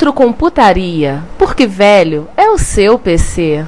Retrocomputaria, porque velho é o seu PC.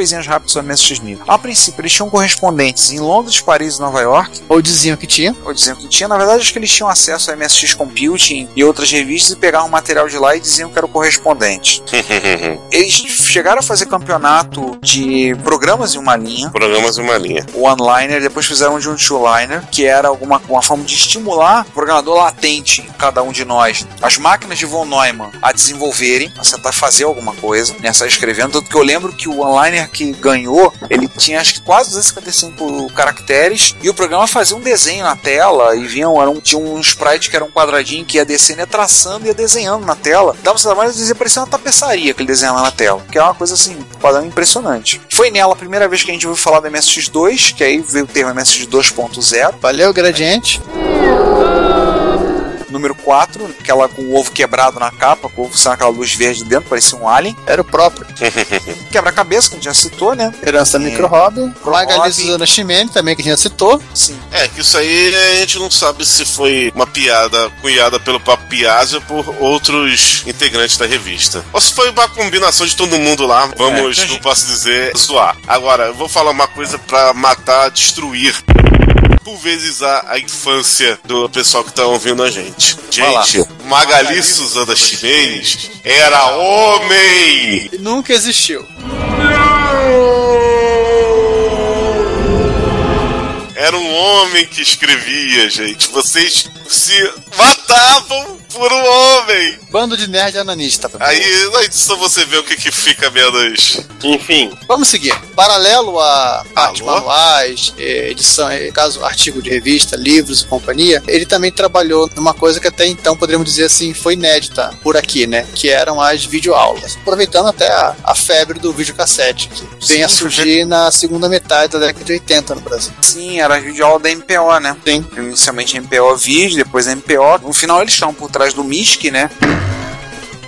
Coisinhas rápidas sobre MSX1000. A princípio, eles tinham correspondentes em Londres, Paris e Nova York. Ou diziam que tinha. Ou diziam que tinha. Na verdade, acho que eles tinham acesso a MSX Computing e outras revistas e pegavam material de lá e diziam que era o correspondente. Eles chegaram a fazer campeonato de programas em uma linha. Programas em uma linha. O one-liner, depois fizeram de um two-liner, que era alguma uma forma de estimular o programador latente, cada um de nós, as máquinas de von Neumann a desenvolverem, a tentar fazer alguma coisa, né, sair escrevendo. Tanto que eu lembro que o one-liner que ganhou, ele tinha acho que quase 255 caracteres e o programa fazia um desenho na tela e vinham, era um, tinha um sprite que era um quadradinho que ia descendo, ia traçando e ia desenhando na tela. Dava um trabalho dizer parecia uma tapeçaria que ele desenhava na tela, que é uma coisa assim, padrão impressionante. Foi nela a primeira vez que a gente ouviu falar do MSX2, que aí veio o termo MSX 2.0. Valeu, gradiente. Número 4, aquela com o ovo quebrado na capa, com o ovo sendo aquela luz verde dentro, parecia um alien. Era o próprio. Quebra-cabeça, que a gente já citou, né? Herança É. Micro Magalhães Hobby. Ana Chimene, também, que a gente já citou. Sim. É, que isso aí a gente não sabe se foi uma piada cunhada pelo Papo Piazzi ou por outros integrantes da revista. Ou se foi uma combinação de todo mundo lá. Vamos, É, não posso dizer, zoar. Agora, eu vou falar uma coisa pra matar, destruir. Pulverizar a infância do pessoal que tá ouvindo a gente. Gente, Magali Suzana Ximenes era homem! E nunca existiu. Era um homem que escrevia, gente. Vocês se matavam por um homem. Bando de nerd ananista. Aí na edição você vê o que, que fica menos. Enfim. Vamos seguir. Paralelo a partes Alô? manuais, edição, caso artigo de revista, livros e companhia, ele também trabalhou numa coisa que até então poderíamos dizer assim foi inédita por aqui, né? Que eram as videoaulas. Aproveitando até a, a febre do videocassete, que vem a Sim, surgir na segunda metade da década de 80 no Brasil. Sim, era a videoaula da MPO, né? Sim. Inicialmente MPO Vídeo, depois MPO. No final eles estão por trás do MISC, né?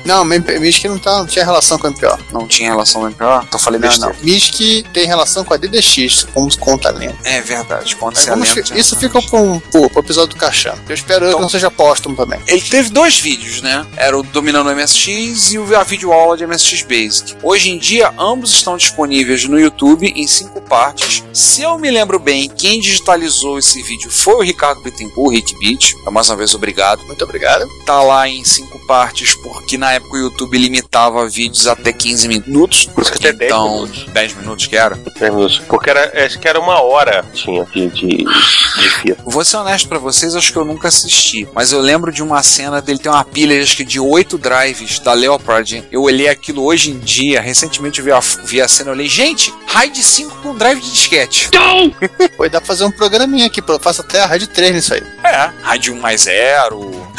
Não, MISC não, tá, não tinha relação com o MPO. Não tinha relação com MPO? Então falei Não, besteira. não. MISC tem relação com a DDX, como conta a lenda. É verdade, vamos lembra. fi- isso fica pro, pro episódio do Caixão. Eu espero Então- que não seja póstumo também. Ele teve dois vídeos, né? Era o Dominando o MSX e o- a videoaula de MSX Basic. Hoje em dia, ambos estão disponíveis no YouTube em cinco partes. Se eu me lembro bem, quem digitalizou esse vídeo foi o Ricardo Bittencourt, Rick Beat. Então, mais uma vez, obrigado. Muito obrigado. Tá lá em cinco partes, porque na época o YouTube limitava vídeos até 15 minutos. Por isso que até 10 então, minutos. 10 minutos que era. 10 minutos. Porque era, acho que era uma hora tinha de, de, de fita. Vou ser honesto pra vocês, acho que eu nunca assisti. Mas eu lembro de uma cena dele ter uma pilha, acho que de oito drives da Leopard. Eu olhei aquilo hoje em dia, recentemente eu vi a, vi a cena e olhei, gente, RAID 5 com drive de disquete. Pô, dá pra fazer um programinha aqui, pô, eu faço até a Rádio 3 nisso aí. É, RAID 1 mais 0,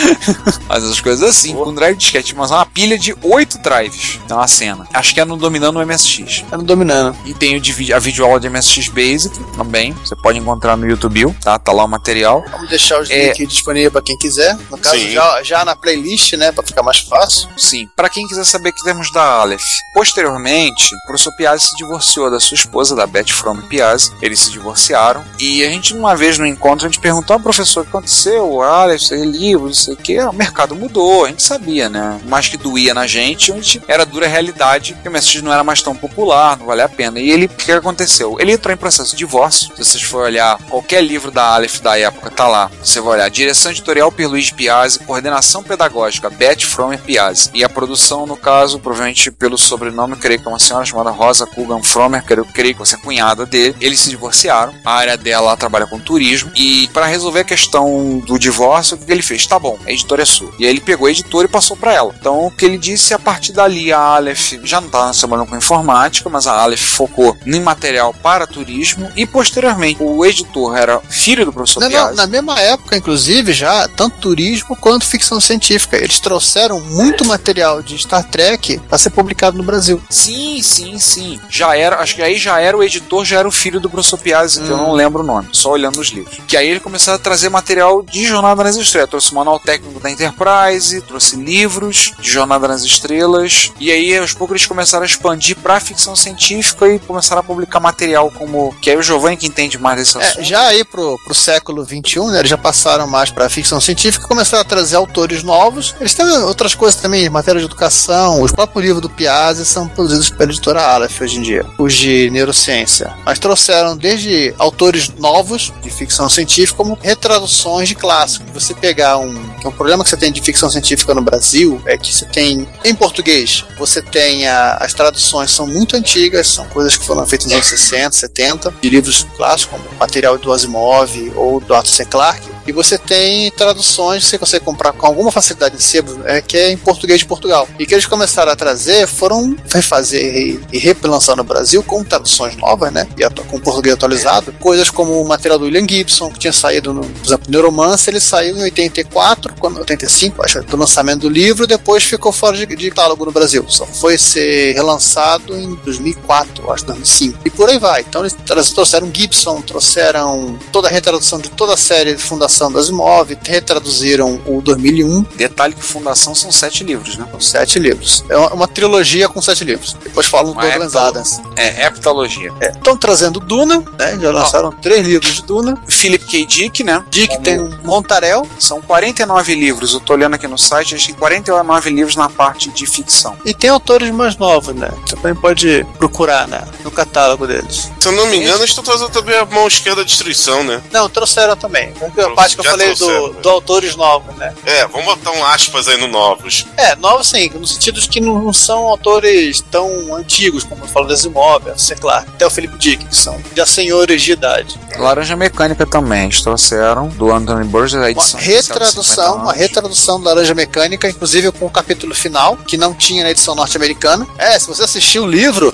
Faz essas coisas assim, com drive disquete, mas é uma pilha de 8 drives. Então a cena. Acho que é no Dominando o MSX. Tá no dominando. E tem a videoaula de MSX Basic também. Você pode encontrar no YouTube, tá? Tá lá o material. Vamos deixar os É. links disponíveis pra quem quiser. No caso, Sim. já, já na playlist, né? Pra ficar mais fácil. Sim. Pra quem quiser saber que temos da Aleph. Posteriormente, o professor Piazzi se divorciou da sua esposa, da Beth From Piazzi. Eles se divorciaram. E a gente, uma vez no encontro, a gente perguntou ao professor o que aconteceu. Aleph, sei livro, não sei o que. O mercado mudou, a gente sabia, né? Mais que doía na gente, gente era dura realidade que o MSX não era mais tão popular, não valia a pena. E ele, o que aconteceu? Ele entrou em processo de divórcio. Se vocês forem olhar qualquer livro da Aleph da época, tá lá. Você vai olhar direção editorial Pierluigi Piazzi, coordenação pedagógica Beth Fromer Piazzi. E a produção, no caso, provavelmente pelo sobrenome, creio que é uma senhora chamada Rosa Kugan Fromer, creio, creio que você é cunhada dele. Eles se divorciaram. A área dela ela trabalha com turismo. E para resolver a questão do divórcio, o que ele fez? Tá bom, a editora é sua. E aí ele pegou a editora e passou para ela. Então o que ele disse, a partir dali a Aleph já não estava trabalhando com informática, mas a Aleph focou em material para turismo. E posteriormente o editor era filho do professor Não, Piazzi. na mesma época, inclusive, já, tanto turismo quanto ficção científica. Eles trouxeram muito material de Star Trek para ser publicado no Brasil. Sim, sim, sim. Já era, acho que aí já era o editor, já era o filho do professor Piazzi, que eu não lembro o nome, só olhando os livros. Que aí ele começou a trazer material de Jornada nas Estrelas. Trouxe o manual técnico da Enterprise, trouxe livros de Jornada nas Estrelas, e aí aos poucos eles começaram a expandir pra ficção científica e começaram a publicar material como. Que aí o Giovanni que entende mais desse assunto. É, já aí pro, pro século XXI, né, eles já passaram mais para ficção científica e começaram a trazer autores novos. Eles têm outras coisas também, matéria de educação. Os próprios livros do Piazzi são produzidos pela editora Aleph hoje em dia, os de neurociência. Mas trouxeram desde autores novos de ficção científica como retraduções de clássicos. Você pegar um, que é um problema que você tem de ficção científica no Brasil é que você tem em português, você tem a- as traduções são muito antigas, são coisas que foram feitas nos anos 60, 70, de livros clássicos como material do Asimov ou do Arthur C. Clarke. E você tem traduções que você consegue comprar com alguma facilidade de sebo, é, que é em português de Portugal. E que eles começaram a trazer foram refazer e, e relançar no Brasil com traduções novas, né? E com português atualizado. Coisas como o material do William Gibson, que tinha saído no, por exemplo, Neuromancer, ele saiu em 84, quando, 85, acho, do lançamento do livro, depois ficou fora de, de catálogo no Brasil. Só foi ser relançado em 2004, acho, 2005. E por aí vai. Então eles trouxeram Gibson, trouxeram toda a retradução de toda a série de Fundação das Imóveis, retraduziram o 2001, Detalhe que Fundação são sete livros, né? sete livros. É uma, trilogia com sete livros. Depois falam do Douglas Adams. É, heptalogia. Estão trazendo Duna, né? Já lançaram três livros de Duna. Philip K. Dick, né? Dick Como- tem um Montarel São 49 livros, eu tô olhando aqui no site, a gente tem 49 livros na parte de ficção. e tem autores mais novos, né? Você também pode procurar né? no catálogo deles. Se eu não me engano, eles estão trazendo também a mão esquerda da destruição, né? Não, trouxeram também. A parte que eu Já falei do, trouxeram, do autores novos, né? É, vamos botar um aspas aí no novos. É, novos sim, no sentido de que não, são autores tão antigos, como eu falo das imóveis, sei lá, até o Felipe Dick, que são já senhores de idade. Laranja Mecânica também, eles trouxeram, do Anthony Burgess, a Uma edição 50 retradução, uma retradução da Laranja Mecânica, inclusive com o capítulo final, que não tinha na edição norte-americana. É, se você assistiu o livro.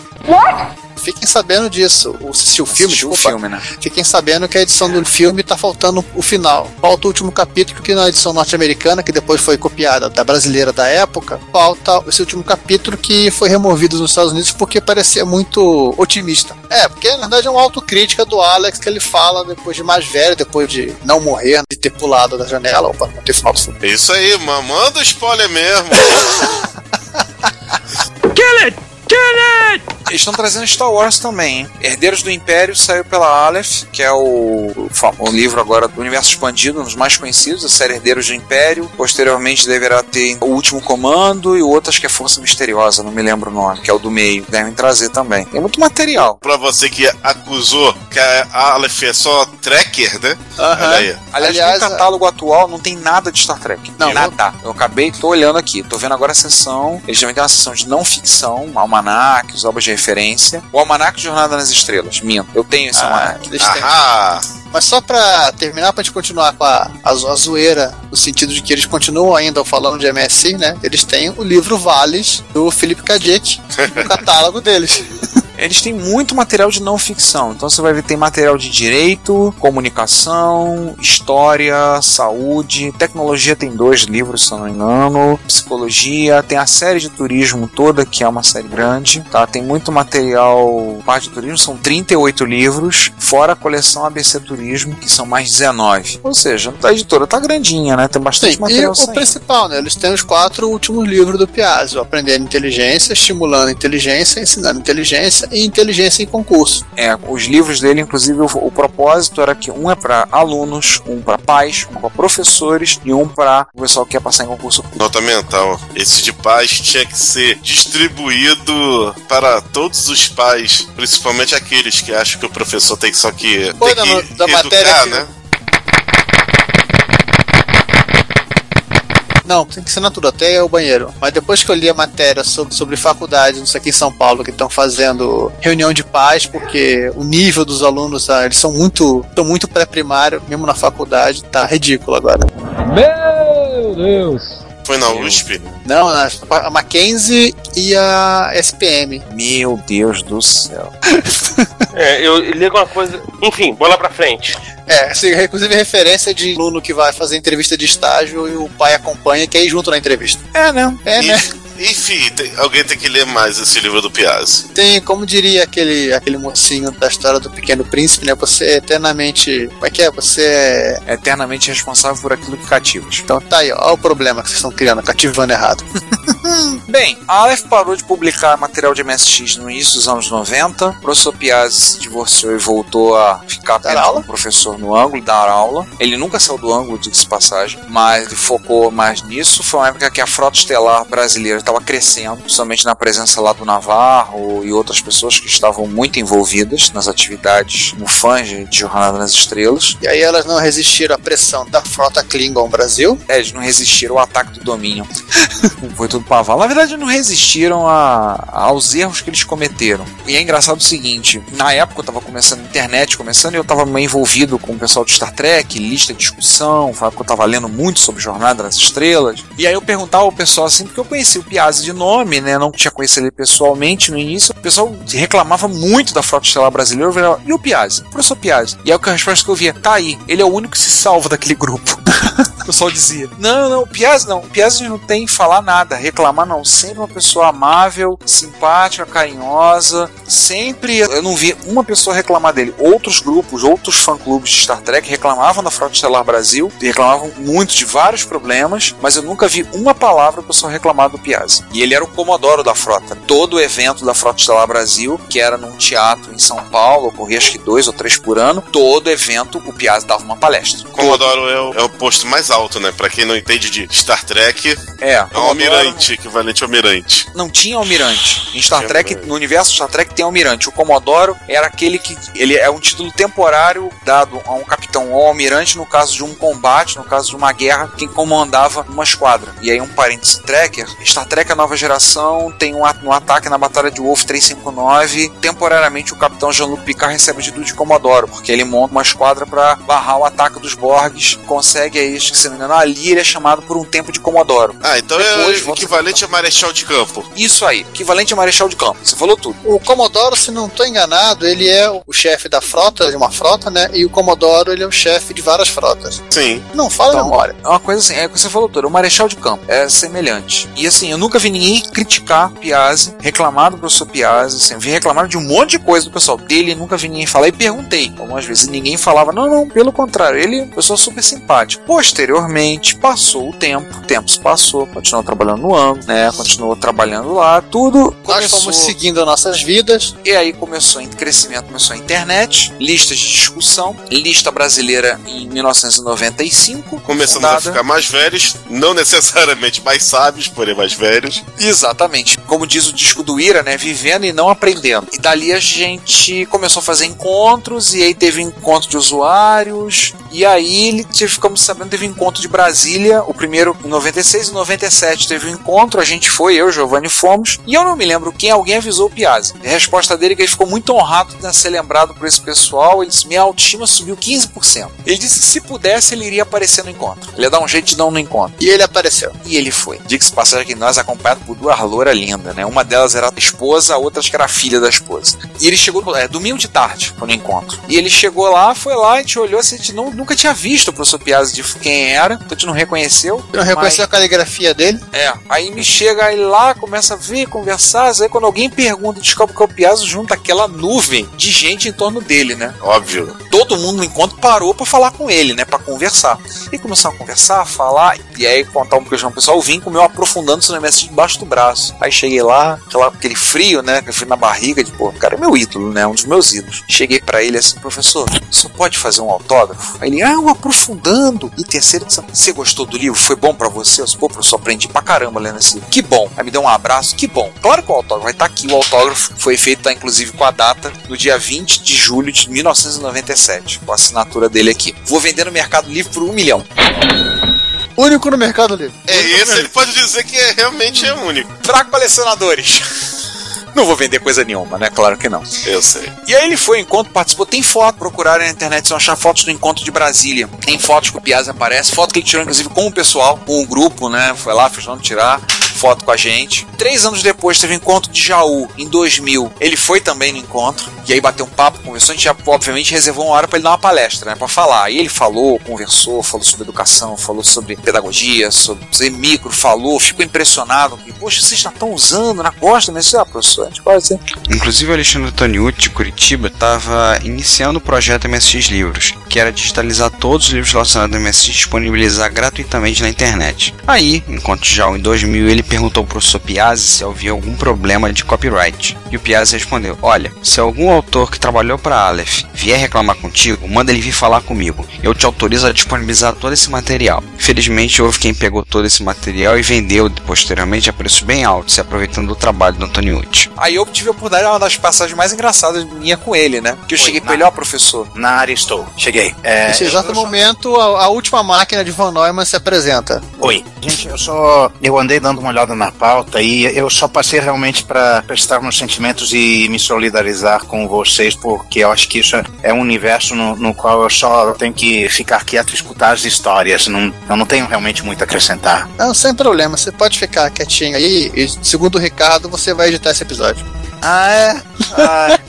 Fiquem sabendo disso. Ou assistiu o filme, Assistiu o desculpa. filme, né? Fiquem sabendo que a edição do filme tá faltando o final. Falta o último capítulo, que na edição norte-americana, que depois foi copiada da brasileira da época, falta esse último capítulo que foi removido nos Estados Unidos porque parecia muito otimista. É, porque na verdade é uma autocrítica do Alex que ele fala depois de mais velho, depois de não morrer, de ter pulado da janela, ou para não ter final do filme. É isso aí, mano. Manda spoiler mesmo. Eles estão trazendo Star Wars também, hein? Herdeiros do Império saiu pela Aleph, que é o, o, livro agora do universo expandido, um dos mais conhecidos, a série Herdeiros do Império. Posteriormente deverá ter o Último Comando e o outro acho que é Força Misteriosa, não me lembro o nome, que é o do meio. Devem trazer também. Tem muito material. pra você que acusou que a Aleph é só tracker, né? Olha aí. Aliás, Aliás, no catálogo atual não tem nada de Star Trek. Não, nada. Eu acabei, tô olhando aqui, tô vendo agora a sessão. Eles também têm uma sessão de não ficção, almanacs, obras de referência. O almanac de Jornada nas Estrelas, minto. Eu tenho esse Ah, almanac. Ahá! Mas só pra terminar, pra gente continuar com a, a, a zoeira, no sentido de que eles continuam ainda falando de MSI, né? Eles têm o livro Vales do Felipe Kadic no catálogo deles. Eles têm muito material de não ficção. Então você vai ver tem material de direito, comunicação, história, saúde, tecnologia tem dois livros, se não me engano, psicologia, tem a série de turismo toda, que é uma série grande, tá? Tem muito material, parte de turismo, são 38 livros, fora a coleção ABC Turismo, que são mais 19. Ou seja, a editora tá grandinha, né? Tem bastante Sim, e material o saindo. principal, né? Eles têm os quatro últimos livros do Piazzi: Aprendendo Inteligência, Estimulando Inteligência, Ensinando Inteligência e Inteligência em Concurso. É, os livros dele, inclusive, o, o propósito era que um é para alunos, um para pais, um para professores e um para o pessoal que quer passar em concurso público. Nota mental. Esse de paz tinha que ser distribuído para todos os pais, principalmente aqueles que acham que o professor tem que só que, Pô, tem da- que da educar, matéria que- né? Não, tem que ser na tudo, até o banheiro. Mas depois que eu li a matéria sobre, sobre faculdades, isso aqui em São Paulo, que estão fazendo reunião de paz, porque o nível dos alunos, ah, eles são muito, estão muito pré-primário, mesmo na faculdade, tá ridículo agora. Meu Deus! Foi na USP. Não, na- a Mackenzie e a SPM. Meu Deus do céu. É, eu li alguma coisa. Enfim, bola pra frente. É, assim, inclusive referência de aluno que vai fazer entrevista de estágio e o pai acompanha e quer ir junto na entrevista. É, né? É, E- né? Enfim, tem- alguém tem que ler mais esse livro do Piazzi. Tem, como diria aquele, aquele mocinho da história do Pequeno Príncipe, né? Você é eternamente. Como é que é? Você é. É eternamente responsável por aquilo que cativas. Então tá aí, ó, ó o problema que vocês estão criando, cativando errado. Bem, a Aleph parou de publicar material de MSX no início dos anos 90. O professor Piazzi se divorciou e voltou a ficar apenas aula? como professor no ângulo, dar aula. Ele nunca saiu do ângulo, de passagem, mas ele focou mais nisso. Foi uma época que a frota estelar brasileira estava crescendo, principalmente na presença lá do Navarro e outras pessoas que estavam muito envolvidas nas atividades no Fange de Jornada nas Estrelas. E aí elas não resistiram à pressão da frota Klingon Brasil. É, eles não resistiram ao ataque do domínio. Foi tudo paval. Na verdade, não resistiram a- aos erros que eles cometeram. E é engraçado o seguinte: na época eu tava começando a internet, começando, e eu tava meio envolvido com o pessoal de Star Trek, lista de discussão, foi que eu tava lendo muito sobre Jornada nas Estrelas. E aí eu perguntava ao pessoal assim, porque eu conhecia o Piazzi de nome, né? Não tinha conhecido ele pessoalmente no início. O pessoal reclamava muito da frota estelar brasileira. Eu virava, e o Piazzi? O professor Piazzi. E aí a resposta que eu via, tá aí, ele é o único que se salva daquele grupo. O pessoal dizia: Não, não, o Piazzi não. O Piazzi não tem que falar nada, reclamar não. Sempre uma pessoa amável, simpática, carinhosa. Sempre eu não vi uma pessoa reclamar dele. Outros grupos, outros fã-clubes de Star Trek reclamavam da Frota Estelar Brasil, reclamavam muito de vários problemas, mas eu nunca vi uma palavra o pessoal reclamar do Piazzi. E ele era o comodoro da frota. Todo o evento da Frota Estelar Brasil, que era num teatro em São Paulo, ocorria acho que dois ou três por ano, todo evento o Piazzi dava uma palestra. Commodoro é o, é o posto mais alto, né? Pra quem não entende de Star Trek, É, é um almirante, equivalente ao almirante. não tinha almirante. Em Star Tinha Trek, almirante. no universo Star Trek tem almirante. O Comodoro era aquele que ele é um título temporário dado a um capitão ou almirante no caso de um combate, no caso de uma guerra, quem comandava uma esquadra. E aí um parêntese tracker, Star Trek a nova geração tem um, um ataque na batalha de Wolf 359, temporariamente o capitão Jean-Luc Picard recebe o título de Comodoro, porque ele monta uma esquadra para barrar o ataque dos Borgs, consegue aí, se não me engano, ali ele é chamado por um tempo de Comodoro. Ah, então Depois é volta- equivalente a marechal de campo. Isso aí, equivalente a Marechal de Campo. Você falou tudo. O Commodoro, se não estou enganado, ele é o chefe da frota, de uma frota, né? E o Commodoro, ele é o chefe de várias frotas. Sim. Não fala Então, memória. É uma coisa assim, é o que você falou tudo, o Marechal de Campo é semelhante. E assim, eu nunca vi ninguém criticar Piazzi, reclamar do professor Piazzi, assim, eu vi reclamar de um monte de coisa do pessoal dele, nunca vi ninguém falar e perguntei algumas vezes, e ninguém falava, não, não, pelo contrário, ele é uma pessoa super simpática. Posteriormente, passou o tempo, o tempo se passou, continuou trabalhando no âmbito, né, continuou trabalhando lá, tudo Nós começou... fomos seguindo as nossas vidas. E aí começou em crescimento, começou a internet, listas de discussão, lista brasileira em 1995. Começamos fundada- a ficar mais velhos, não necessariamente mais sábios, porém mais velhos. Exatamente. Como diz o disco do Ira, né? Vivendo e não aprendendo. E dali a gente começou a fazer encontros, e aí teve encontro de usuários, e aí ele- ficamos sabendo teve encontro encontro de Brasília, o primeiro em 96 e 97 teve um encontro, a gente foi, eu e Giovanni fomos, e eu não me lembro quem, alguém avisou o Piazzi. A resposta dele é que ele ficou muito honrado de ser lembrado por esse pessoal, ele disse, minha autoestima subiu 15%. Ele disse que se pudesse ele iria aparecer no encontro. Ele ia dar um jeito de não no encontro. E ele apareceu. E ele foi. Diga-se passagem que nós acompanhados por duas louras lindas, né? Uma delas era a esposa, a outra acho que era a filha da esposa. E ele chegou, é, domingo de tarde, foi no encontro. E ele chegou lá, foi lá, a gente olhou assim, a gente não, nunca tinha visto o professor Piazzi de quem era, então a gente não reconheceu. Não reconheceu a caligrafia dele? É, aí me chega ele lá, começa a ver, conversar, aí quando alguém pergunta, descobre que é o Piazzi, junta aquela nuvem de gente em torno dele, né? Óbvio. Todo mundo no encontro parou pra falar com ele, né? Pra conversar. E começaram a conversar, a falar, e aí contar um pouquinho pro pessoal, vim com o meu aprofundando-se no MSX debaixo do braço. Aí cheguei lá, aquela, aquele frio, né? Aquele frio na barriga, de pô, o cara é meu ídolo, né? Um dos meus ídolos. Cheguei pra ele assim, professor, você pode fazer um autógrafo? Aí ele, ah, um aprofundando. E terceira edição, você gostou do livro? Foi bom pra você? Eu disse, pô, professor, aprendi pra caramba lendo esse livro. Que bom. Aí me deu um abraço, que bom. Claro que o autógrafo vai estar aqui. O autógrafo foi feito, tá, inclusive, com a data no dia 20 de julho de 1997, com a assinatura dele aqui. Vou vender no Mercado Livre por um milhão. Único no Mercado Livre. É, esse ele pode dizer que é, realmente é único. Para colecionadores. Não vou vender coisa nenhuma, né? Claro que não. Eu sei. E aí ele foi ao encontro, participou. Tem foto, procuraram na internet, vão achar fotos do encontro de Brasília. Tem fotos que o Piazza aparece, foto que ele tirou, inclusive, com o pessoal, com o grupo, né? Foi lá, fez tirar foto com a gente. Três anos depois teve o encontro de Jaú, em 2000. Ele foi também no encontro, e aí bateu um papo, conversou. A gente já, obviamente, reservou uma hora para ele dar uma palestra, né? Pra falar. E ele falou, conversou, falou sobre educação, falou sobre pedagogia, sobre, sobre micro, falou, ficou impressionado. Poxa, vocês já estão usando na costa, né? Ah, professor, Inclusive o Alexandre Toniuti, de Curitiba, estava iniciando o projeto MSX Livros, que era digitalizar todos os livros relacionados ao MSX e disponibilizar gratuitamente na internet. Aí, enquanto já em 2000 ele perguntou pro professor Piazzi se havia algum problema de copyright. E o Piazzi respondeu: Olha, se algum autor que trabalhou para Aleph vier reclamar contigo, manda ele vir falar comigo. Eu te autorizo a disponibilizar todo esse material. Felizmente houve quem pegou todo esse material e vendeu posteriormente a preço bem alto, se aproveitando do trabalho do Antoniucci. Aí eu tive a oportunidade, uma das passagens mais engraçadas minha com ele, né? Que eu Oi, cheguei pra na- ele, ó, professor. Na área estou. Cheguei. É, Nesse exato eu só- momento, a, a última máquina de Von Neumann se apresenta. Oi. Gente, eu só. Eu andei dando uma olhada na pauta e eu só passei realmente para prestar meus sentimentos e me solidarizar com vocês, porque eu acho que isso é um universo no, no qual eu só tenho que ficar quieto e escutar as histórias. Não, eu não tenho realmente muito a acrescentar. Não, sem problema, você pode ficar quietinho aí e, segundo o Ricardo, você vai editar esse episódio. Ah, é? Ah,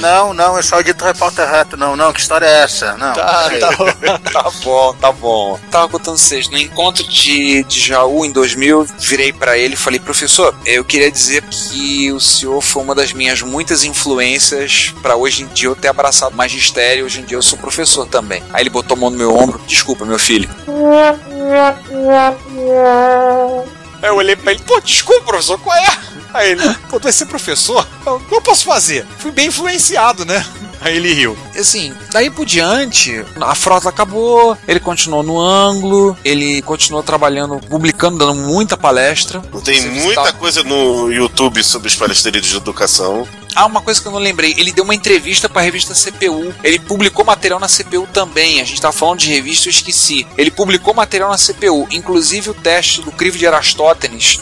não, não, eu só edito repórter reto. Não, não, que história é essa? Não. Tá, peraí. tá bom. Tá bom, tá bom. Tava contando vocês, no encontro de, de Jaú em 2000, virei pra ele e falei, professor, eu queria dizer que o senhor foi uma das minhas muitas influências pra hoje em dia eu ter abraçado magistério, hoje em dia eu sou professor também. Aí ele botou a mão no meu ombro, desculpa, meu filho. Aí eu olhei pra ele, pô, desculpa, professor, qual é? Aí ele, pô, tu vai ser professor? Eu, o que eu posso fazer? Fui bem influenciado, né? Aí ele riu. Assim, daí por diante, a frota acabou, ele continuou no ângulo, ele continuou trabalhando, publicando, dando muita palestra. Tem muita tá- coisa no YouTube sobre os palestreiros de educação. Ah, uma coisa que eu não lembrei, ele deu uma entrevista pra revista CPU. Ele publicou material na CPU também. A gente tava falando de revista, eu esqueci. Ele publicou material na CPU, inclusive o teste do crivo de Erastótenes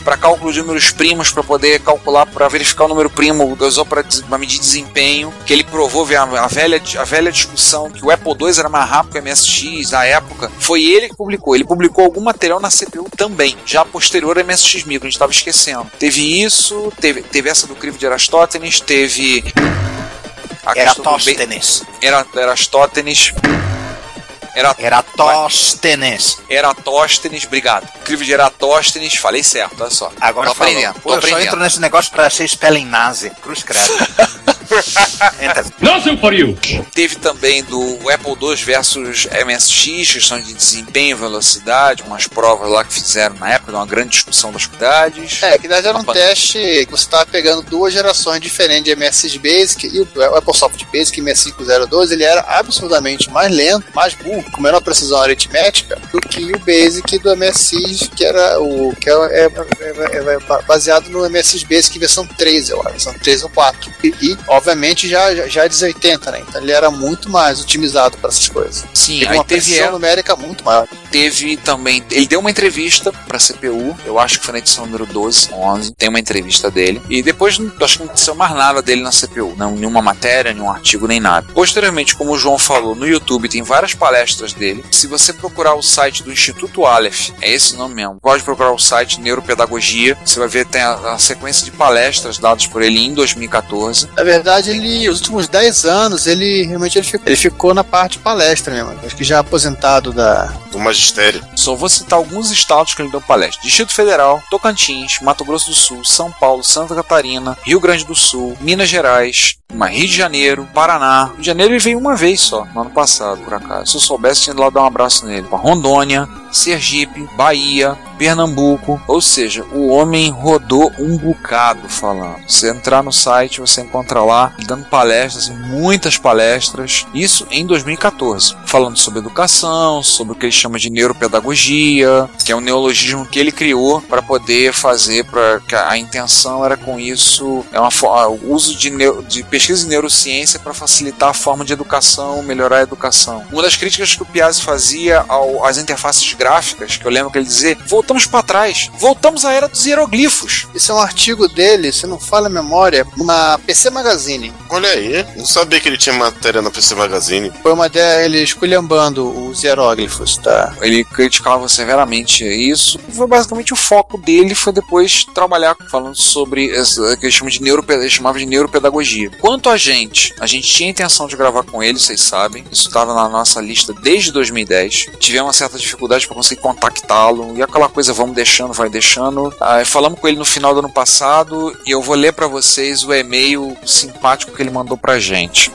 para cálculo de números primos, para poder calcular, para verificar o número primo, usou para medir desempenho, que ele provou a, a velha, a velha discussão que o Apple II era mais rápido que o MSX na época. Foi ele que publicou. Ele publicou algum material na CPU também, já posterior ao MSX Micro, a gente estava esquecendo. Teve isso, teve, teve essa do crivo de Erastótenes, teve a Eratóstenes. Era, Erastótenes. Era, Eratóstenes. Eratóstenes, obrigado. Crivo de Eratóstenes, falei certo, olha só. Agora tô aprendendo, tô Pô, eu só aprendendo. entro nesse negócio pra ser spelling nazi. Cruz credo. Entra. Nothing for you. Teve também do Apple II versus MSX, questão de desempenho, velocidade, umas provas lá que fizeram na época, uma grande discussão das qualidades. É, que na era um Opa. teste que você estava pegando duas gerações diferentes de MSX Basic e o Apple Soft Basic MS502 ele era absurdamente mais lento, mais burro, com menor precisão aritmética do que o Basic do MSX, que era o que é, é- é- é- é baseado no MSX Basic versão 3, eu acho, versão 3 ou 4. E, e, obviamente já, já, já é 1080, né? Então ele era muito mais otimizado para essas coisas. Sim, Teve uma teve pressão ela, numérica muito maior. teve também. Ele deu uma entrevista pra CPU, eu acho que foi na edição número 12, 11. Tem uma entrevista dele. E depois, acho que não aconteceu mais nada dele na CPU. Não, nenhuma matéria, nenhum artigo, nem nada. Posteriormente, como o João falou, no YouTube tem várias palestras dele. Se você procurar o site do Instituto Aleph, é esse o nome mesmo. Pode procurar o site Neuropedagogia. Você vai ver tem a, a sequência de palestras dadas por ele em 2014. Na verdade, ele, os últimos 10 anos, ele realmente ele ficou, ele ficou na parte de palestra mesmo. Acho que já aposentado da. Do magistério. Só vou citar alguns estados que ele deu palestra: Distrito Federal, Tocantins, Mato Grosso do Sul, São Paulo, Santa Catarina, Rio Grande do Sul, Minas Gerais, uma Rio de Janeiro, Paraná. Rio de Janeiro ele veio uma vez só, no ano passado, por acaso. Se eu soubesse, tinha ido lá dar um abraço nele. Rondônia, Sergipe, Bahia, Pernambuco. Ou seja, o homem rodou um bocado falando. Se entrar no site, você encontra lá dando palestras, muitas palestras. Isso em 2014, falando sobre educação, sobre o que ele chama de neuropedagogia, que é um neologismo que ele criou para poder fazer, para a intenção era com isso, é uma o uso de, neu- de em neurociência para facilitar a forma de educação, melhorar a educação. Uma das críticas que o Piazzi fazia ao- às interfaces gráficas, que eu lembro que ele dizia, voltamos para trás, voltamos à era dos hieroglifos. Esse é um artigo dele, se não falha a memória, na PC Magazine. Olha aí, não sabia que ele tinha matéria na PC Magazine. Foi uma ideia, ele esculhambando os hieróglifos, tá? Ele criticava severamente isso. Foi basicamente o foco dele foi depois trabalhar falando sobre essa que ele chama de neurope- ele chamava de neuropedagogia. Quanto a gente, a gente tinha intenção de gravar com ele, vocês sabem. Isso estava na nossa lista desde 2010. Tivemos uma certa dificuldade para conseguir contactá-lo e aquela coisa vamos deixando, vai deixando. Falamos com ele no final do ano passado e eu vou ler para vocês o e-mail simpático que ele mandou pra gente.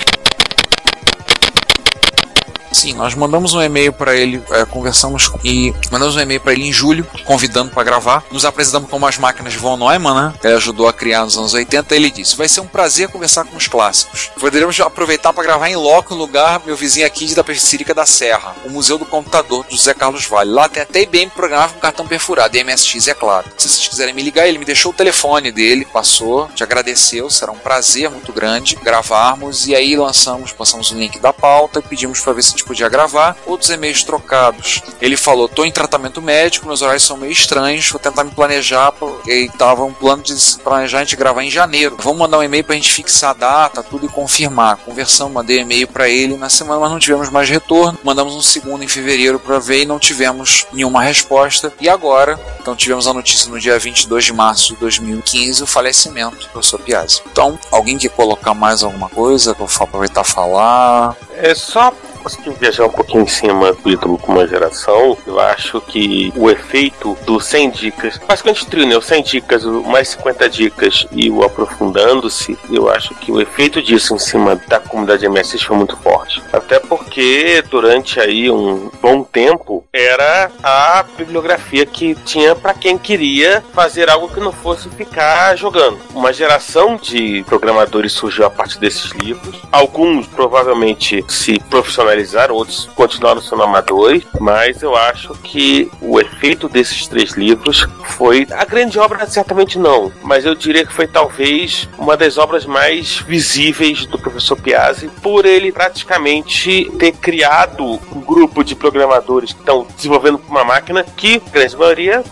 Sim, nós mandamos um e-mail para ele, é, conversamos e mandamos um e-mail para ele em julho, convidando para gravar. Nos apresentamos como as máquinas Von Neumann, né? Ele ajudou a criar nos anos 80. Ele disse: Vai ser um prazer conversar com os clássicos. Poderíamos aproveitar para gravar em loco no lugar meu vizinho aqui da Persírica da Serra, o Museu do Computador do José Carlos Vale. Lá tem até IBM programava com cartão perfurado, MSX, é claro. Se vocês quiserem me ligar, ele me deixou o telefone dele, passou, te agradeceu, será um prazer muito grande gravarmos. E aí lançamos, passamos o link da pauta e pedimos para ver se a gente podia gravar. Outros e-mails trocados. Ele falou: tô em tratamento médico, meus horários são meio estranhos, vou tentar me planejar. pô." E tava um plano de planejar a gente gravar em janeiro. Vamos mandar um e-mail pra gente fixar a data, tudo e confirmar. Conversamos, mandei e-mail para ele na semana, mas não tivemos mais retorno. Mandamos um segundo em fevereiro para ver e não tivemos nenhuma resposta. E agora, então tivemos a notícia no dia 22 de março de 2015, o falecimento do professor Piazzi. Então, alguém quer colocar mais alguma coisa? Que eu aproveitar falar. É só conseguir viajar um pouquinho em cima do ídolo com uma geração, eu acho que o efeito do 100 dicas, basicamente trio, né? O 100 dicas, o mais 50 dicas e o aprofundando-se, eu acho que o efeito disso em cima da comunidade MSX foi muito forte. Até porque durante aí um bom tempo era a bibliografia que tinha para quem queria fazer algo que não fosse ficar jogando. Uma geração de programadores surgiu a partir desses livros. Alguns provavelmente se profissionalizaram, outros continuaram sendo amadores, mas eu acho que o efeito desses três livros foi a grande obra certamente não, mas eu diria que foi talvez uma das obras mais visíveis do professor Piazzi por ele praticamente ter criado um grupo de programadores que estão desenvolvendo uma máquina que, a grande maioria,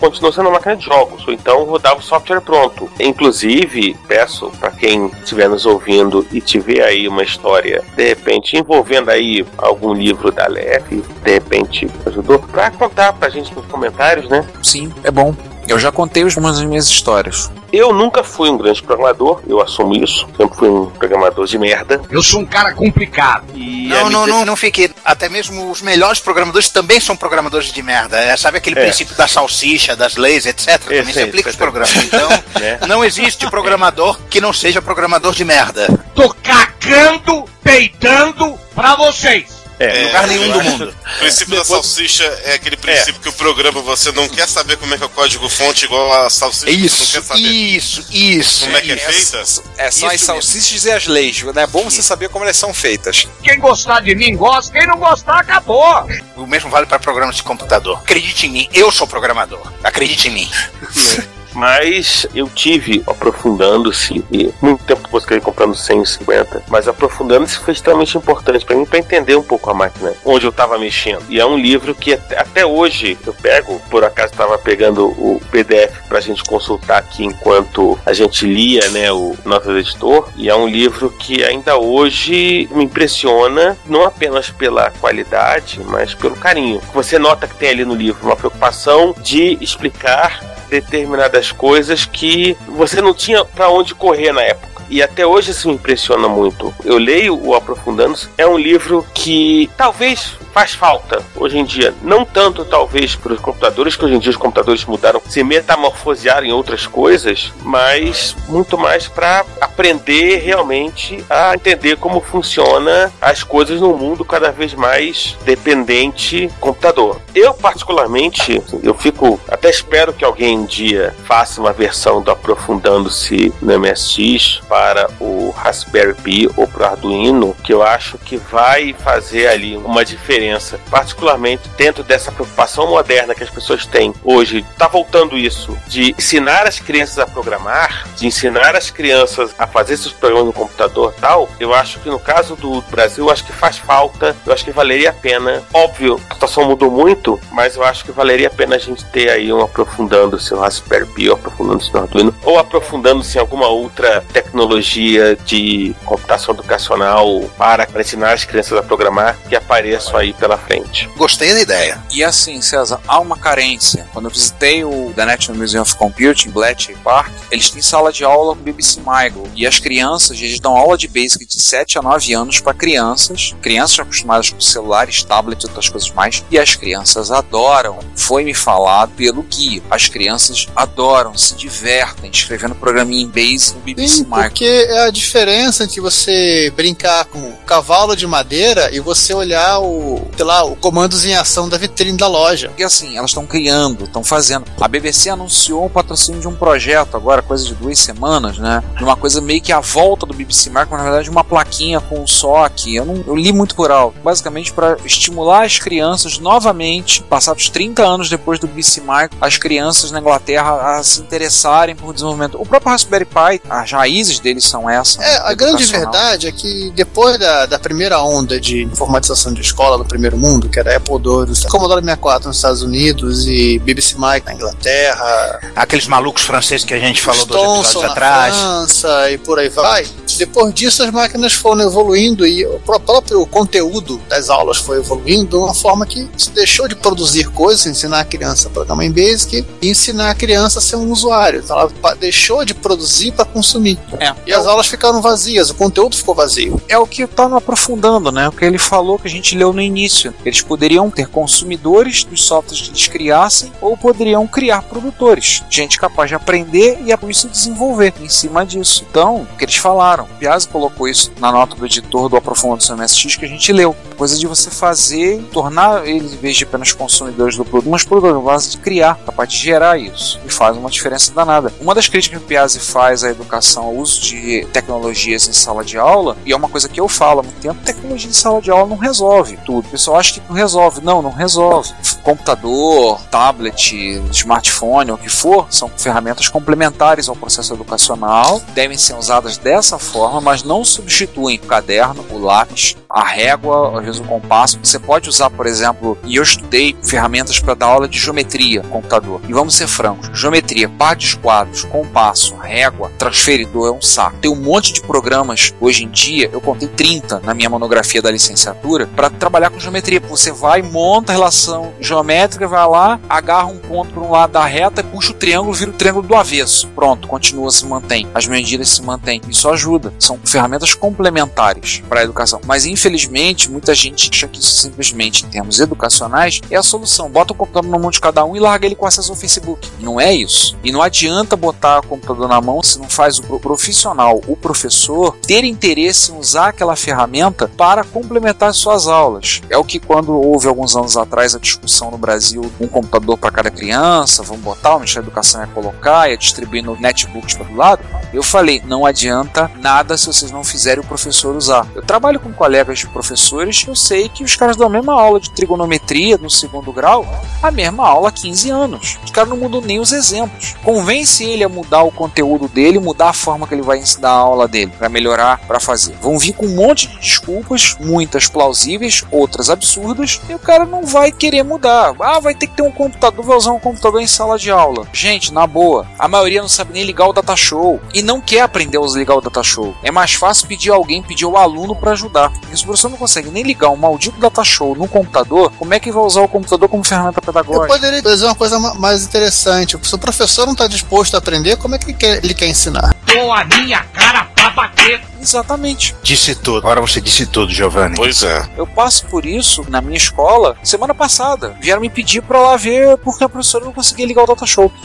continuou sendo uma máquina de jogos, ou então rodava o software pronto. Inclusive, peço para quem estiver nos ouvindo e tiver aí uma história, de repente, envolvendo aí algum livro da LEF, de repente ajudou, para contar pra gente nos comentários, né? Sim, é bom. Eu já contei algumas das minhas histórias. Eu nunca fui um grande programador, eu assumo isso. Sempre fui um programador de merda. Eu sou um cara complicado. E Não, não, não, não fique. Até mesmo os melhores programadores também são programadores de merda. É, sabe aquele É. princípio da salsicha, das leis, etc? Também Esse se aplica aos programas. Então, né? não existe programador que não seja programador de merda. Tô cagando, peitando pra vocês. É, Em lugar nenhum do mundo. O princípio da salsicha é aquele princípio que o programa você não quer saber como é que é o código fonte igual a salsicha. você não Isso, quer saber isso, isso. como é que é feita. É só Isso as salsichas e as leis. né? É bom você saber como elas são feitas. Quem gostar de mim gosta, quem não gostar, acabou. O mesmo vale para programas de computador. Acredite em mim, eu sou programador. Acredite em mim. Mas eu tive aprofundando-se, e muito tempo depois que eu comprando 150, mas aprofundando-se foi extremamente importante para mim para entender um pouco a máquina, onde eu estava mexendo. E é um livro que até, até hoje eu pego, por acaso estava pegando o PDF para a gente consultar aqui enquanto a gente lia, né, o nosso editor, e é um livro que ainda hoje me impressiona, não apenas pela qualidade, mas pelo carinho. Você nota que tem ali no livro uma preocupação de explicar determinadas coisas que você não tinha para onde correr na época. E até hoje isso me impressiona muito. Eu leio o Aprofundando, é um livro que talvez faz falta hoje em dia. Não tanto, talvez, para os computadores, que hoje em dia os computadores mudaram, se metamorfosearam em outras coisas, mas muito mais para aprender realmente a entender como funciona as coisas no mundo cada vez mais dependente computador. Eu, particularmente, eu fico, até espero que alguém um dia faça uma versão do Aprofundando-se no MSX para o Raspberry Pi ou para o Arduino, que eu acho que vai fazer ali uma diferença, particularmente dentro dessa preocupação moderna que as pessoas têm hoje. Está voltando isso de ensinar as crianças a programar, de ensinar as crianças a fazer esses programas no computador tal. Eu acho que no caso do Brasil, acho que faz falta, eu acho que valeria a pena. Óbvio, a situação mudou muito, mas eu acho que valeria a pena a gente ter aí um aprofundando-se no Raspberry Pi, aprofundando-se no Arduino, ou aprofundando-se em alguma outra tecnologia de computação educacional para, para ensinar as crianças a programar que apareçam aí pela frente. Gostei da ideia. E assim, César, há uma carência. Quando eu visitei o The National Museum of Computing, Bletchley Park, eles têm sala de aula com BBC Michael. E as crianças, eles dão aula de Basic de 7 a 9 anos para crianças, crianças acostumadas com celulares, tablets e outras coisas mais. E as crianças adoram. Foi me falado pelo guia. As crianças adoram, se divertem escrevendo programinha em Basic no BBC Sim, Michael. Porque é a diferença entre você brincar com cavalo de madeira e você olhar o, sei lá, o comandos em ação da vitrine da loja. Porque assim, elas estão criando, estão fazendo. A BBC anunciou o patrocínio de um projeto agora, coisa de duas semanas, né? De uma coisa meio que a volta do BBC Mark, mas na verdade uma plaquinha com um SOC. Eu, não, eu li muito por alto. Basicamente para estimular as crianças novamente, passados 30 anos depois do BBC Mark, as crianças na Inglaterra a se interessarem por desenvolvimento. O próprio Raspberry Pi, as raízes deles são essas. É, a grande verdade é que depois da, da primeira onda de informatização de escola no primeiro mundo, que era Apple II, Commodore 64 nos Estados Unidos e BBC Mike na Inglaterra, Aqueles malucos franceses que a gente falou dois episódios na atrás. França e por aí vai. Depois disso, as máquinas foram evoluindo e o pró- próprio conteúdo das aulas foi evoluindo de uma forma que se deixou de produzir coisas, ensinar a criança a programar em Basic e ensinar a criança a ser um usuário. Então, ela deixou de produzir para consumir. É. E as aulas ficaram vazias, o conteúdo ficou vazio. é o que está aprofundando, né? O que ele falou que a gente leu no início. Eles poderiam ter consumidores dos softwares que eles criassem ou poderiam criar produtores. Gente capaz de aprender e por isso desenvolver em cima disso. Então, o que eles falaram. O Piazzi colocou isso na nota do editor do Aprofundando seu MSX que a gente leu. Coisa de você fazer tornar eles, em vez de apenas consumidores do produto, mas produtores, de criar, capaz de gerar isso. E faz uma diferença danada. Uma das críticas que o Piazzi faz à educação, ao uso de tecnologias em sala de aula, e é uma coisa que eu falo há muito tempo, tecnologia em sala de aula não resolve tudo. O pessoal acha que não resolve. Não, não resolve. Computador, tablet, smartphone, o que for, são ferramentas complementares ao processo educacional, devem ser usadas dessa forma, mas não substituem o caderno, o lápis, a régua, às vezes o compasso. Você pode usar, por exemplo, e eu estudei ferramentas para dar aula de geometria computador. E vamos ser francos, geometria, par de quadros, compasso, régua, transferidor é um saco. Tem um monte de programas hoje em dia, eu contei 30 na minha monografia da licenciatura, para trabalhar com geometria. Você vai, monta a relação geométrica, vai lá, agarra um ponto por um lado da reta, puxa o triângulo, vira o triângulo do avesso. Pronto, continua, se mantém. As medidas se mantêm. Isso ajuda. São ferramentas complementares para a educação. Mas infelizmente, muita gente acha que isso simplesmente, em termos educacionais, é a solução. Bota o computador na mão de cada um e larga ele com acesso ao Facebook. Não é isso. E não adianta botar o computador na mão se não faz o pro- profissional, o professor, ter interesse em usar aquela ferramenta para complementar as suas aulas. É o que quando houve alguns anos atrás a discussão no Brasil, um computador para cada criança, vamos botar, o Ministério da Educação ia colocar, ia distribuir no netbooks para do lado. Eu falei, não adianta nada se vocês não fizerem o professor usar. Eu trabalho com colegas de professores, eu sei que os caras dão a mesma aula de trigonometria no segundo grau, a mesma aula há 15 anos. Os caras não mudam nem os exemplos. Convence ele a mudar o conteúdo dele, mudar a forma que ele vai ensinar a aula dele, para melhorar, para fazer. Vão vir com um monte de desculpas, muitas plausíveis, outras absurdas, e o cara não vai querer mudar. Ah, vai ter que ter um computador, vai usar um computador em sala de aula. Gente, na boa, a maioria não sabe nem ligar o datashow e não quer aprender a ligar o datashow. É mais fácil pedir alguém, pedir o aluno para ajudar. E se o professor não consegue nem ligar um maldito datashow no computador, como é que vai usar o computador como ferramenta pedagógica? Eu poderia fazer uma coisa ma- mais interessante. Se o professor não está disposto a aprender, como é que ele quer, ele quer ensinar? Dou a minha cara pra bater. Exatamente. Disse tudo. Agora você disse tudo, Giovanni. Pois é. Eu passo por isso na minha escola semana passada. Vieram me pedir pra lá ver porque a professora não conseguia ligar o datashow.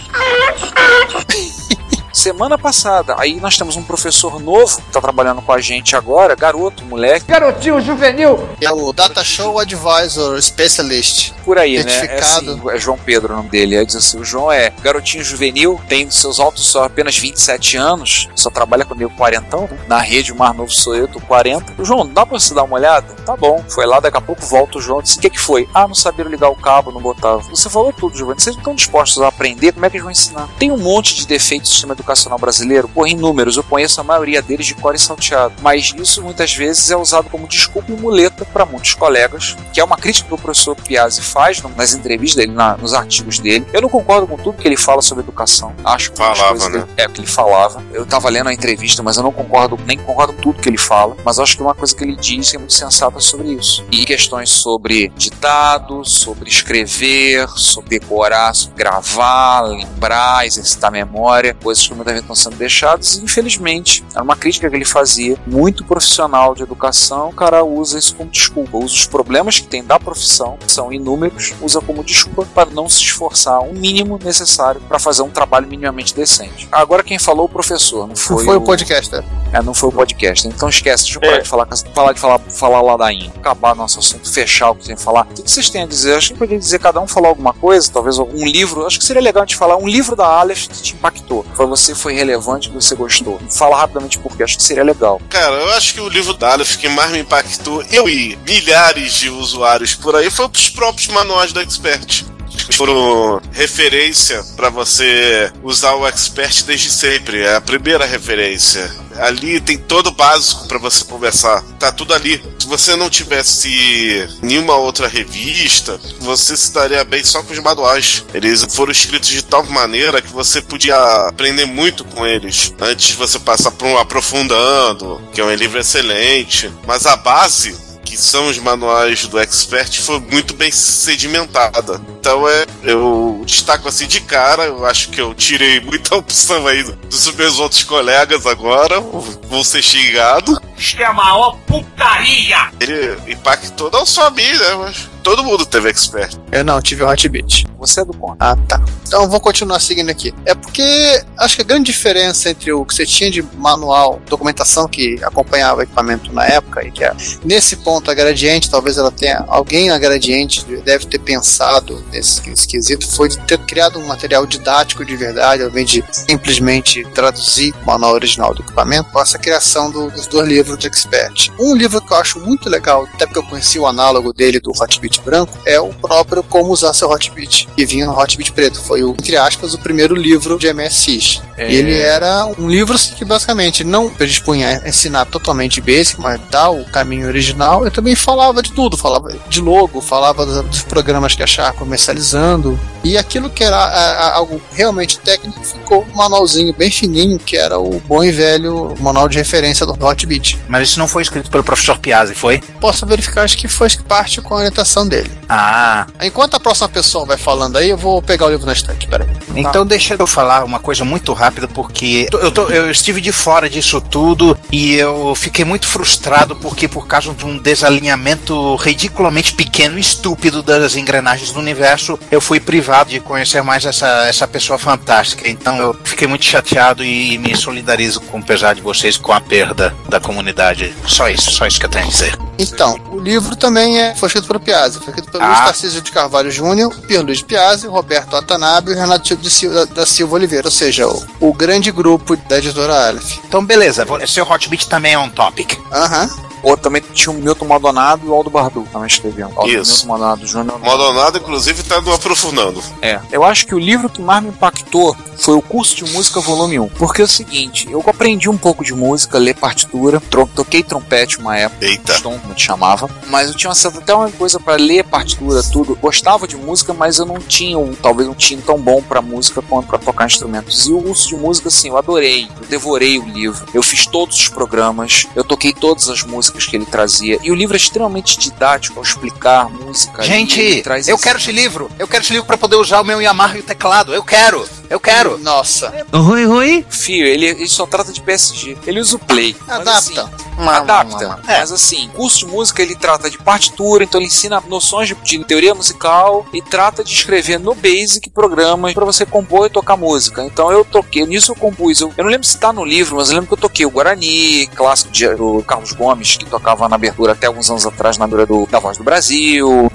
Semana passada, aí nós temos um professor novo que tá trabalhando com a gente agora, garoto, moleque, Garotinho juvenil. É o Data Show Advisor Specialist. por aí, né? É, assim, é João Pedro o nome dele. Aí diz assim: o João é garotinho juvenil, tem seus altos só apenas 27 anos, só trabalha comigo quarentão, né? Na rede, o mais novo sou eu, tô 40. O João, dá pra você dar uma olhada? Tá bom. Foi lá, daqui a pouco volta o João. Disse: o que que foi? Ah, não saberam ligar o cabo, não botava. Você falou tudo, Giovanni. Vocês não estão dispostos a aprender, como é que eles vão ensinar? Tem um monte de defeitos no sistema educacional brasileiro, porra, em números. Eu conheço a maioria deles de cor e salteado. Mas isso muitas vezes é usado como desculpa e muleta para muitos colegas, que é uma crítica que o professor Piazzi faz nas entrevistas dele, na- nos artigos dele. Eu não concordo com tudo que ele fala sobre educação. Acho que Falava, né? dele- É, o que ele falava. Eu tava lendo a entrevista, mas eu não concordo, nem concordo com tudo que ele fala. Mas acho que uma coisa que ele diz é muito sensata sobre isso. E questões sobre ditado, sobre escrever, sobre decorar, sobre gravar, lembrar, exercitar memória, coisas que muitas vezes estão sendo deixadas. E infelizmente, era uma crítica que ele fazia, muito profissional de educação. O cara usa isso como desculpa, usa os problemas que tem da profissão, que são inúmeros, usa como desculpa para não se esforçar o mínimo necessário para fazer um trabalho minimamente decente. Agora quem falou o professor, não foi, foi o podcaster. É, não foi o podcast. Então esquece, deixa eu parar É. de falar, falar de falar, falar ladainha. Acabar nosso assunto, fechar o que tem que falar. O que vocês têm a dizer? Acho que poderia dizer cada um falar alguma coisa, talvez algum livro. Acho que seria legal a gente falar um livro da Aleph que te impactou. Foi você, foi relevante, você gostou. Fala rapidamente porque acho que seria legal. Cara, eu acho que o livro da Aleph que mais me impactou, eu e milhares de usuários por aí, foi os próprios manuais do Expert. Foram referência para você usar o Expert desde sempre. É a primeira referência. Ali tem todo o básico para você conversar. Tá tudo ali. Se você não tivesse nenhuma outra revista, você se daria bem só com os manuais. Eles foram escritos de tal maneira que você podia aprender muito com eles antes de você passar para um aprofundando, que é um livro excelente. Mas a base que são os manuais do Expert, foi muito bem sedimentada. Então é, eu destaco assim de cara, eu acho que eu tirei muita opção aí dos meus outros colegas agora, vou ser xingado. Isto é a maior putaria. Ele impactou não só a mim, né, mas todo mundo teve Expert. Eu não, tive o Hotbit. Você é do contra. Ah, tá. Então vou continuar seguindo aqui. É porque acho que a grande diferença entre o que você tinha de manual, documentação que acompanhava o equipamento na época, e que é, nesse ponto a Gradiente, talvez ela tenha, alguém na Gradiente deve ter pensado nesse esquisito, foi de ter criado um material didático de verdade, ao invés de simplesmente traduzir o manual original do equipamento, com essa criação do- dos dois livros de Expert. Um livro que eu acho muito legal, até porque eu conheci o análogo dele do Hotbit branco, é o próprio Como Usar Seu Hotbit, que vinha no Hotbit preto. Foi, o, entre aspas, o primeiro livro de MSX. É. Ele era um livro que basicamente não predispunha a ensinar totalmente basic, mas dar o caminho original. Eu também falava de tudo, falava de logo, falava dos, programas que achava comercializando. E aquilo que era a- a- algo realmente técnico ficou um manualzinho bem fininho, que era o bom e velho manual de referência do Hotbit. Mas isso não foi escrito pelo professor Piazzi, foi? Posso verificar, acho que foi parte com a orientação dele. Ah, Enquanto a próxima pessoa vai falando aí, eu vou pegar o livro na estante, peraí. então deixa eu falar uma coisa muito rápida, porque eu, tô- eu estive de fora disso tudo e eu fiquei muito frustrado porque por causa de um desalinhamento ridiculamente pequeno e estúpido das engrenagens do universo, eu fui privado de conhecer mais essa, essa pessoa fantástica. Então eu fiquei muito chateado e me solidarizo com o pesar de vocês com a perda da comunidade. Só isso, só isso que eu tenho a dizer. Então, o livro também é, foi escrito pelo Piazzi. Foi escrito pelo Ah. Luiz Tarcísio de Carvalho Júnior, Pierluiz Piazzi, Roberto Watanabe e Renato de Silva, da Silva Oliveira, ou seja, o, o grande grupo da editora Aleph. Então, beleza. Seu Hot Beat também é on topic. Aham. Ou também tinha o Milton Maldonado e o Aldo Bardu também escreviam. Aldo Isso. Milton Maldonado Júnior. Maldonado, inclusive, tá no aprofundando. É. Eu acho que o livro que mais me impactou foi o curso de música volume 1. Porque é o seguinte, eu aprendi um pouco de música, ler partitura, tro- toquei trompete uma época, Eita. Tom, como te chamava, mas eu tinha uma certa, até uma coisa para ler partitura, tudo. Gostava de música, mas eu não tinha, um, talvez um time tão bom para música quanto para tocar instrumentos. E o curso de música, assim, eu adorei, eu devorei o livro, eu fiz todos os programas, eu toquei todas as músicas que ele trazia. E o livro é extremamente didático ao explicar a música. Gente, traz eu esse- quero esse livro. Eu quero esse livro pra poder usar o meu Yamaha e o teclado. Eu quero. Eu quero. Nossa. Oi, oi. Fio, ele, ele só trata de PSG. Ele usa o play. mas Adapta. assim, adapta. É. Mas assim, curso de música ele trata de partitura, então ele ensina noções de, de teoria musical e trata de escrever no Basic programas para você compor e tocar música. Então eu toquei, nisso eu compus. Eu, eu não lembro se tá no livro, mas eu lembro que eu toquei o Guarani, clássico de, do Carlos Gomes, que tocava na abertura até alguns anos atrás na abertura do, da Voz do Brasil.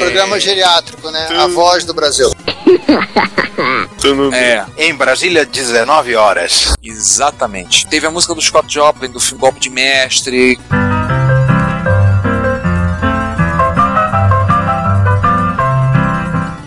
Programa geriátrico, né? A voz do Brasil. É, Em Brasília, 19 horas. exatamente. Teve a música do Scott Joplin, do filme Golpe de Mestre.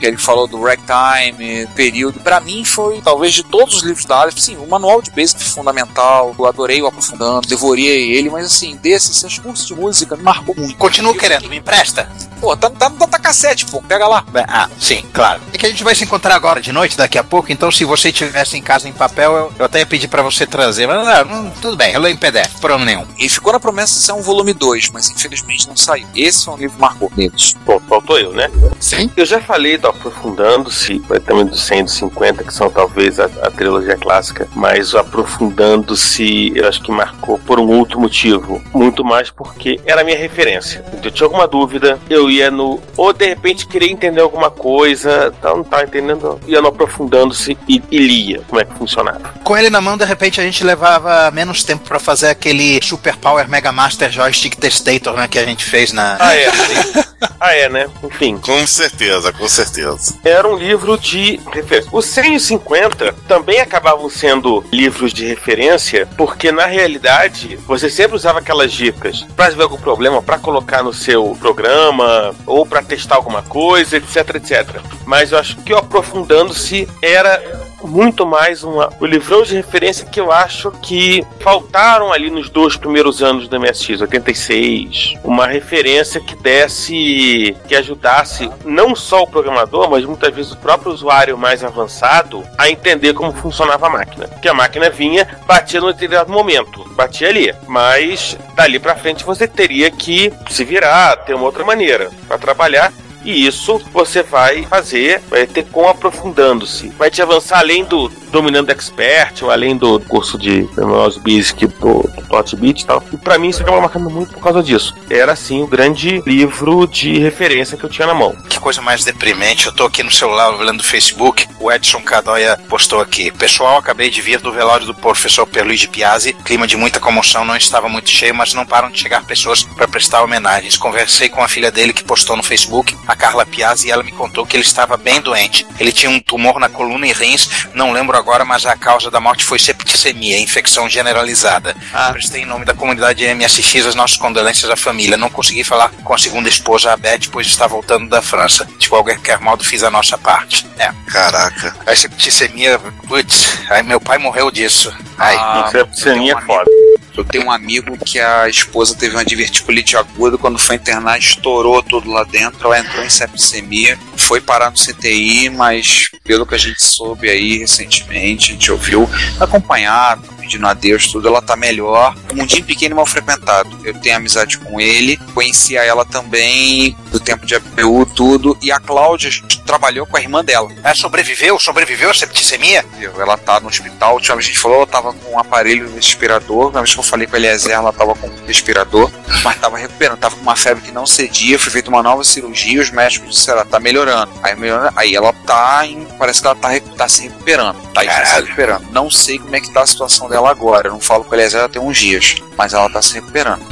Que ele falou do ragtime, período. Pra mim foi, talvez, de todos os livros da Aleph, sim, o manual de basic fundamental, eu adorei o aprofundando, devorei ele, mas assim, desses, esses cursos de música me marcou muito. Continuo querendo, me empresta. Pô, tá, tá no datacassete, pô, pega lá. Ah, sim, claro. É que a gente vai se encontrar agora de noite, daqui a pouco, então se você tivesse em casa em papel, eu, eu até ia pedir pra você trazer. Mas ah, hum, tudo bem, eu leio em PDF, problema nenhum. E ficou na promessa de ser um volume 2, mas infelizmente não saiu. Esse foi um livro que marcou deles. Bom, faltou eu, né? Sim. Eu já falei do Aprofundando-se, vai também do 100 e do 50, que são talvez a, a trilogia clássica, mas o Aprofundando-se eu acho que marcou por um outro motivo. Muito mais porque era a minha referência. Então, eu tinha alguma dúvida, eu ia no. Ou de repente queria entender alguma coisa, então não tava entendendo, ia no Aprofundando-se e, e lia como é que funcionava. Com ele na mão, de repente a gente levava menos tempo pra fazer aquele Super Power Mega Master Joystick Testator, né, que a gente fez na. Ah, é. ah, é, né? Enfim. Com certeza, com certeza. era um livro de referência. Os 150 também acabavam sendo livros de referência, porque na realidade você sempre usava aquelas dicas para resolver algum problema, para colocar no seu programa ou para testar alguma coisa, etc, etc. Mas eu acho que aprofundando-se era muito mais uma, o livrão de referência que eu acho que faltaram ali nos dois primeiros anos do MSX, 86, uma referência que desse, que ajudasse não só o programador, mas muitas vezes o próprio usuário mais avançado a entender como funcionava a máquina. Porque a máquina vinha, batia num determinado momento, batia ali, mas dali pra frente você teria que se virar, ter uma outra maneira para trabalhar e isso você vai fazer, vai ter com aprofundando-se. Vai te avançar além do Dominando Expert, ou além do curso de Terminology Basic do, do Tot Beat e tal. E pra mim isso acaba marcando muito por causa disso. Era assim o grande livro de referência que eu tinha na mão. Que coisa mais deprimente. Eu tô aqui no celular olhando o Facebook. O Edson Cadoia postou aqui. Pessoal, acabei de vir do velório do professor Perluigi Piazzi. Clima de muita comoção, não estava muito cheio, mas não param de chegar pessoas para prestar homenagens. Conversei com a filha dele que postou no Facebook, Carla Piazzi, e ela me contou que ele estava bem doente. Ele tinha um tumor na coluna e rins, não lembro agora, mas a causa da morte foi septicemia, infecção generalizada. Prestei em nome da comunidade MSX as nossas condolências à família. Não consegui falar com a segunda esposa, a Beth, pois está voltando da França. De qualquer modo, fiz a nossa parte. É. Caraca. A septicemia, putz, aí meu pai morreu disso. Ai, Ah, Septicemia é foda. Eu tenho um amigo que a esposa teve uma diverticulite aguda, quando foi internar, estourou tudo lá dentro, ela entrou em septicemia, foi parar no CTI, mas pelo que a gente soube aí recentemente, a gente ouviu, acompanhado, pedindo adeus, tudo, ela tá melhor. O mundinho pequeno e mal frequentado eu tenho amizade com ele, conhecia ela também do tempo de ABU, tudo, e a Cláudia trabalhou com a irmã dela. É, sobreviveu? Sobreviveu a septicemia? Ela tá no hospital, a gente falou, ela tava com um aparelho respirador. Na vez que eu falei com a Eliezer, ela tava com um respirador, mas tava recuperando, tava com uma febre que não cedia, foi feita uma nova cirurgia, os médicos disseram, ela tá melhorando. Aí, melhorando, aí ela tá em, parece que ela tá, tá se recuperando. Tá se recuperando. Não sei como é que tá a situação dela agora. Eu não falo com a Eliezer, tem uns dias, mas ela tá se recuperando.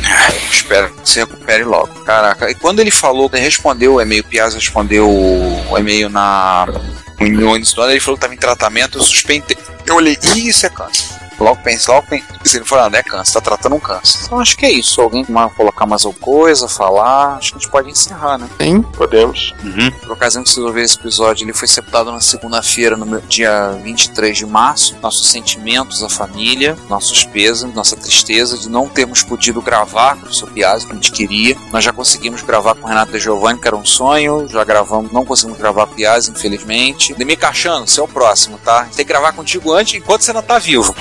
Espero que se recupere logo. Caraca, e quando ele falou, ele respondeu o e-mail, Piazza respondeu o e-mail na no início do ano, ele falou que estava em tratamento, eu suspeitei. Eu olhei, ih, isso é câncer. Logo pensei, logo pensei. Ele falou, não, é câncer, tá tratando um câncer. Então acho que é isso. Alguém quer colocar mais alguma coisa, falar, acho que a gente pode encerrar, né? Sim, podemos. Uhum. Por ocasião que vocês ouviram esse episódio, ele foi sepultado na segunda-feira, no meu- dia 23 de março. Nossos sentimentos à família, nossos pesos, nossa tristeza de não termos podido gravar com o professor Piazzi, que a gente queria. Nós já conseguimos gravar com o Renato De Giovanni, que era um sonho. Já gravamos, não conseguimos gravar com o Piazzi, infelizmente. Demir Cachano, você é o próximo, tá? Tem que gravar contigo antes, enquanto você não tá vivo.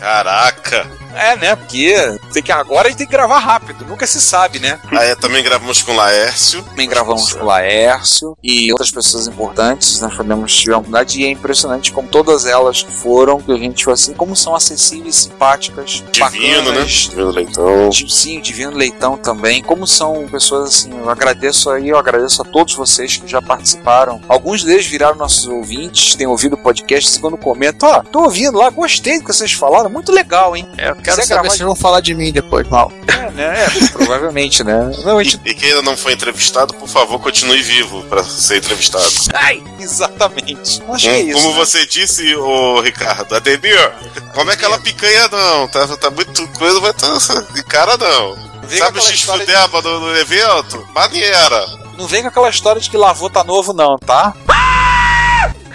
Caraca! É, né? Porque tem que, agora a gente tem que gravar rápido, nunca se sabe, né? Aí também gravamos com o Laércio. Também gravamos com o Laércio e outras pessoas importantes. Nós podemos tiver a oportunidade e é impressionante como todas elas foram, que a gente falou assim, como são acessíveis, simpáticas, Divino, né? bacanas. Divino Leitão. Sim, Divino Leitão também. Como são pessoas assim, eu agradeço aí, eu agradeço a todos vocês que já participaram. Alguns deles viraram nossos ouvintes, têm ouvido o podcast, segundo comentam, ó, tô ouvindo lá, gostei do que vocês falaram, muito legal, hein? É, quero saber gravar se vão falar de mim depois, mal. É, né? É, provavelmente, né? Não, a gente E quem ainda não foi entrevistado, por favor, continue vivo pra ser entrevistado. Ai, exatamente. Acho que é Como, isso. como né? você disse, ô Ricardo, Ademir, como é aquela picanha não? Tá, tá muito coisa, vai tá, de cara não. Vem Sabe com o de- X-Fudeba do, do evento? Maneira. Não vem com aquela história de que lavou tá novo, não, tá?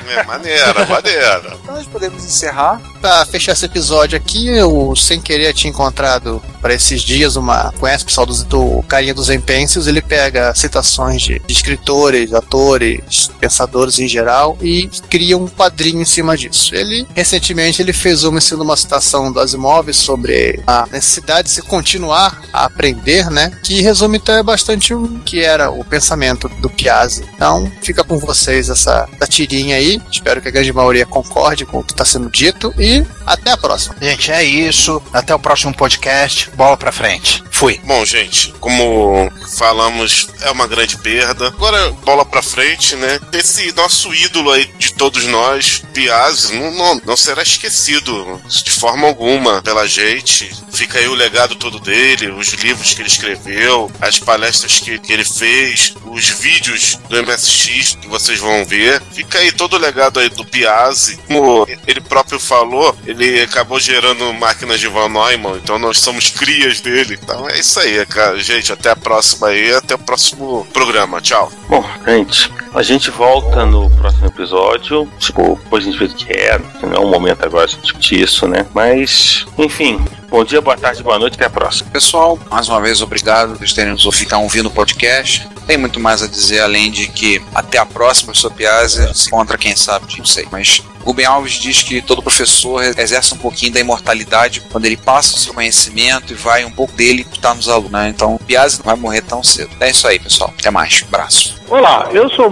É, maneira, maneira. Então nós podemos encerrar. Pra fechar esse episódio aqui, eu sem querer tinha encontrado para esses dias uma. Conhece o pessoal do, do Carinha dos Empêncios? Ele pega citações de, de escritores, atores, pensadores em geral e cria um quadrinho em cima disso. Ele, recentemente, ele fez uma sendo uma citação do Asimov sobre a necessidade de se continuar a aprender, né? Que resume até bastante o que era o pensamento do Piazzi. Então, fica com vocês essa, essa tirinha aí. Espero que a grande maioria concorde com o que está sendo dito e até a próxima. Gente, é isso. Até o próximo podcast. Bola pra frente. Fui. Bom, gente, como falamos, é uma grande perda. Agora, bola pra frente, né? Esse nosso ídolo aí de todos nós, Piazzi, não, não, não será esquecido de forma alguma pela gente. Fica aí o legado todo dele, os livros que ele escreveu, as palestras que, que ele fez, os vídeos do MSX que vocês vão ver. Fica aí todo o legado aí do Piazzi. Como ele próprio falou, ele acabou gerando máquinas de Van Neumann, então nós somos crias dele. Então é isso aí, cara. Gente, até a próxima aí, até o próximo programa. Tchau. Bom, gente, a gente volta no próximo episódio. Tipo, depois a gente vê o que quer. Não é o momento agora de discutir isso, né? Mas, enfim. Bom dia, boa tarde, boa noite, até a próxima. Pessoal, mais uma vez, obrigado por terem nos ouvido, ouvindo o podcast. Tem muito mais a dizer, além de que até a próxima, professor Piazza. Se encontra, quem sabe, não sei. Mas Rubem Alves diz que todo professor exerce um pouquinho da imortalidade quando ele passa o seu conhecimento e vai um pouco dele está nos alunos. Né? Então, Piazza não vai morrer tão cedo. É isso aí, pessoal. Até mais. Abraço. Olá, eu sou o